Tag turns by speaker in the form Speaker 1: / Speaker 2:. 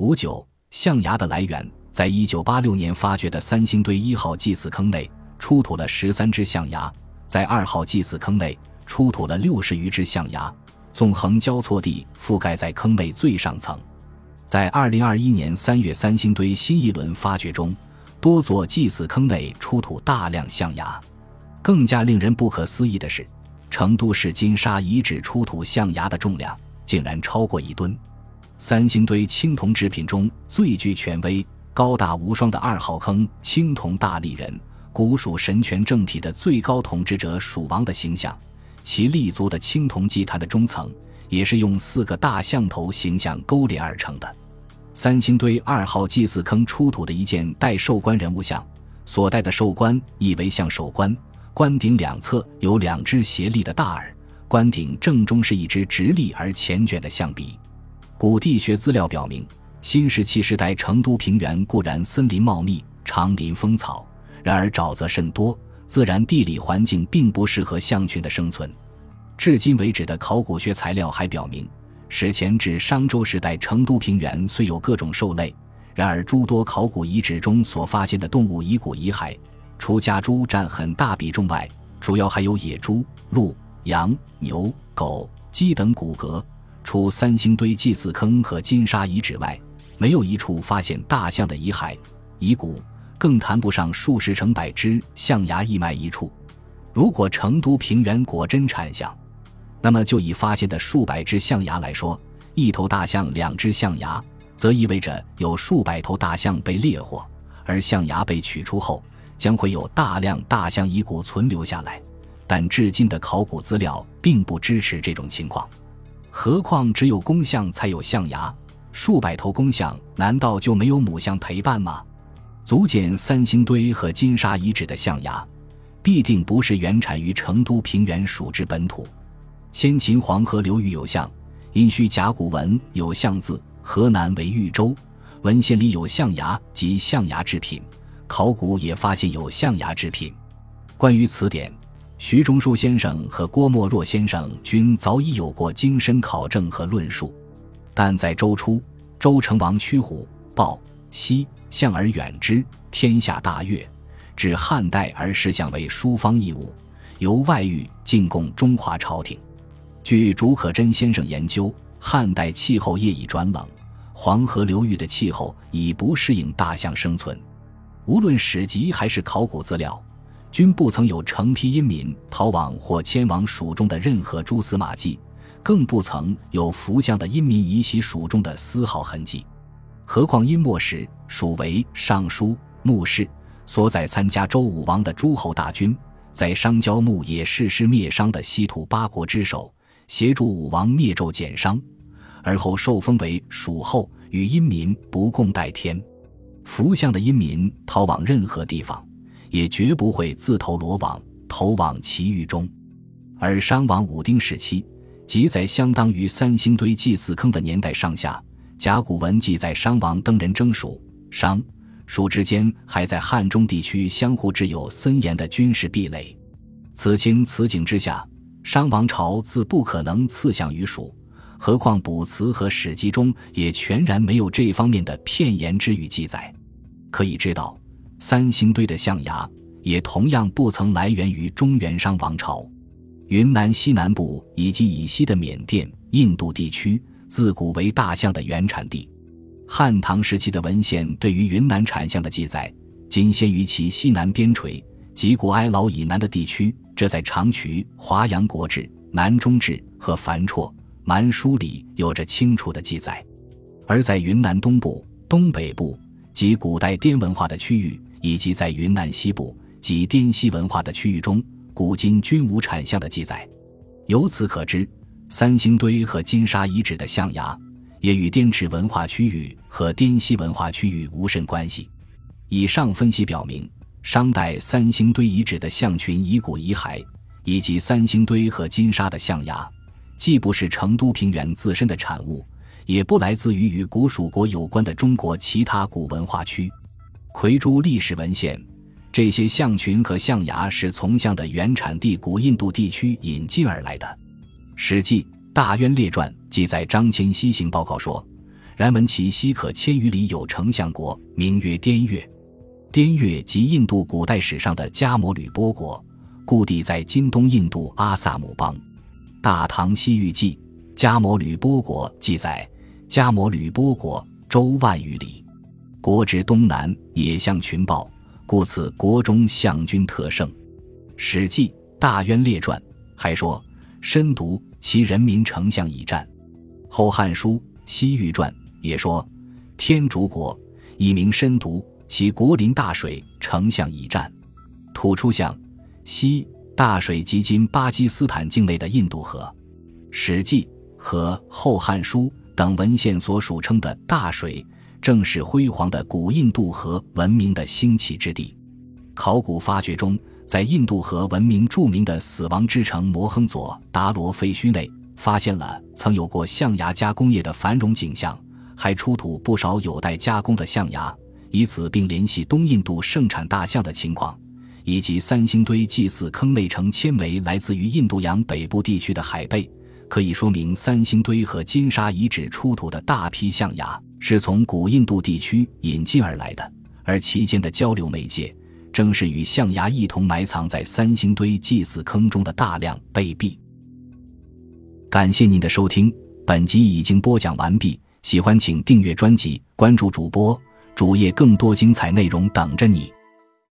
Speaker 1: 五九象牙的来源，在一九八六年发掘的三星堆一号祭祀坑内出土了十三只象牙，在二号祭祀坑内出土了六十余只象牙，纵横交错地覆盖在坑内最上层。在二零二一年三月三星堆新一轮发掘中，多座祭祀坑内出土大量象牙。更加令人不可思议的是，成都市金沙遗址出土象牙的重量竟然超过一吨。三星堆青铜制品中最具权威、高大无双的二号坑青铜大立人，古蜀神权政体的最高统治者蜀王的形象，其立足的青铜祭坛的中层也是用四个大象头形象勾连而成的。三星堆二号祭祀坑出土的一件带寿冠人物像，所戴的寿冠亦为象首冠，冠顶两侧有两只斜立的大耳，冠顶正中是一只直立而前卷的象鼻。古地学资料表明，新石器时代成都平原固然森林茂密、长林丰草，然而沼泽甚多，自然地理环境并不适合象群的生存。至今为止的考古学材料还表明，史前至商周时代成都平原虽有各种兽类，然而诸多考古遗址中所发现的动物遗骨遗骸，除家猪占很大比重外，主要还有野猪、鹿、羊、牛、狗、鸡等骨骼。除三星堆祭祀坑和金沙遗址外，没有一处发现大象的遗骸、遗骨，更谈不上数十成百只象牙一埋一处。如果成都平原果真产象，那么就以发现的数百只象牙来说，一头大象、两只象牙，则意味着有数百头大象被猎获，而象牙被取出后，将会有大量大象遗骨存留下来。但至今的考古资料并不支持这种情况。何况只有公象才有象牙，数百头公象难道就没有母象陪伴吗？足见三星堆和金沙遗址的象牙，必定不是原产于成都平原蜀之本土。先秦黄河流域有象，殷墟甲骨文有象字，河南为豫州文献里有象牙及象牙制品，考古也发现有象牙制品。关于此点。徐中书先生和郭沫若先生均早已有过精深考证和论述，但在周初，周成王驱虎豹犀象而远之，天下大悦。至汉代而视象为书方异物，由外域进贡中华朝廷。据竺可桢先生研究，汉代气候业已转冷，黄河流域的气候已不适应大象生存。无论史籍还是考古资料。均不曾有成批殷民逃往或迁往蜀中的任何蛛丝马迹，更不曾有伏将的殷民移徙蜀中的丝毫痕迹。何况殷末时，蜀为尚书、牧氏所在，参加周武王的诸侯大军，在商交牧也誓师灭商的西土八国之首，协助武王灭纣减商，而后受封为蜀后，与殷民不共戴天。伏将的殷民逃往任何地方。也绝不会自投罗网，投往其域中。而商王武丁时期，即在相当于三星堆祭祀坑的年代上下，甲骨文记载商王登人征蜀，商蜀之间还在汉中地区相互置有森严的军事壁垒。此情此景之下，商王朝自不可能刺向于蜀，何况卜辞和史记中也全然没有这方面的片言之语记载。可以知道。三星堆的象牙也同样不曾来源于中原商王朝，云南西南部以及以西的缅甸、印度地区自古为大象的原产地。汉唐时期的文献对于云南产象的记载，仅限于其西南边陲及古哀牢以南的地区，这在长渠、华阳国志、南中志和樊绰、蛮书里有着清楚的记载。而在云南东部、东北部及古代滇文化的区域。以及在云南西部及滇西文化的区域中，古今均无产象的记载。由此可知，三星堆和金沙遗址的象牙也与滇池文化区域和滇西文化区域无甚关系。以上分析表明，商代三星堆遗址的象群遗骨遗骸，以及三星堆和金沙的象牙，既不是成都平原自身的产物，也不来自于与古蜀国有关的中国其他古文化区。魁珠历史文献，这些象群和象牙是从象的原产地古印度地区引进而来的。《史记·大渊列传》记载，张骞西行报告说：“然闻其西可千余里有丞相国，名曰滇越。滇越即印度古代史上的迦摩吕波国，故地在今东印度阿萨姆邦。《大唐西域记》迦摩吕波国记载：迦摩吕波国周万余里，国之东南，野象群豹，故此国中相军特盛。《史记·大渊列传》还说：深读其人民丞相以战。《后汉书·西域传》也说：天竺国，一名深读。其国临大水，丞相以战。吐出象，西大水及今巴基斯坦境内的印度河。《史记》和《后汉书》等文献所属称的大水，正是辉煌的古印度河文明的兴起之地。考古发掘中，在印度河文明著名的死亡之城摩亨佐达罗废墟内，发现了曾有过象牙加工业的繁荣景象，还出土不少有待加工的象牙。以此并联系东印度盛产大象的情况，以及三星堆祭祀坑内呈纤维来自于印度洋北部地区的海贝，可以说明三星堆和金沙遗址出土的大批象牙是从古印度地区引进而来的，而其间的交流媒介正是与象牙一同埋藏在三星堆祭祀坑中的大量贝币。感谢您的收听，本集已经播讲完毕，喜欢请订阅专辑，关注主播。主页更多精彩内容等着你。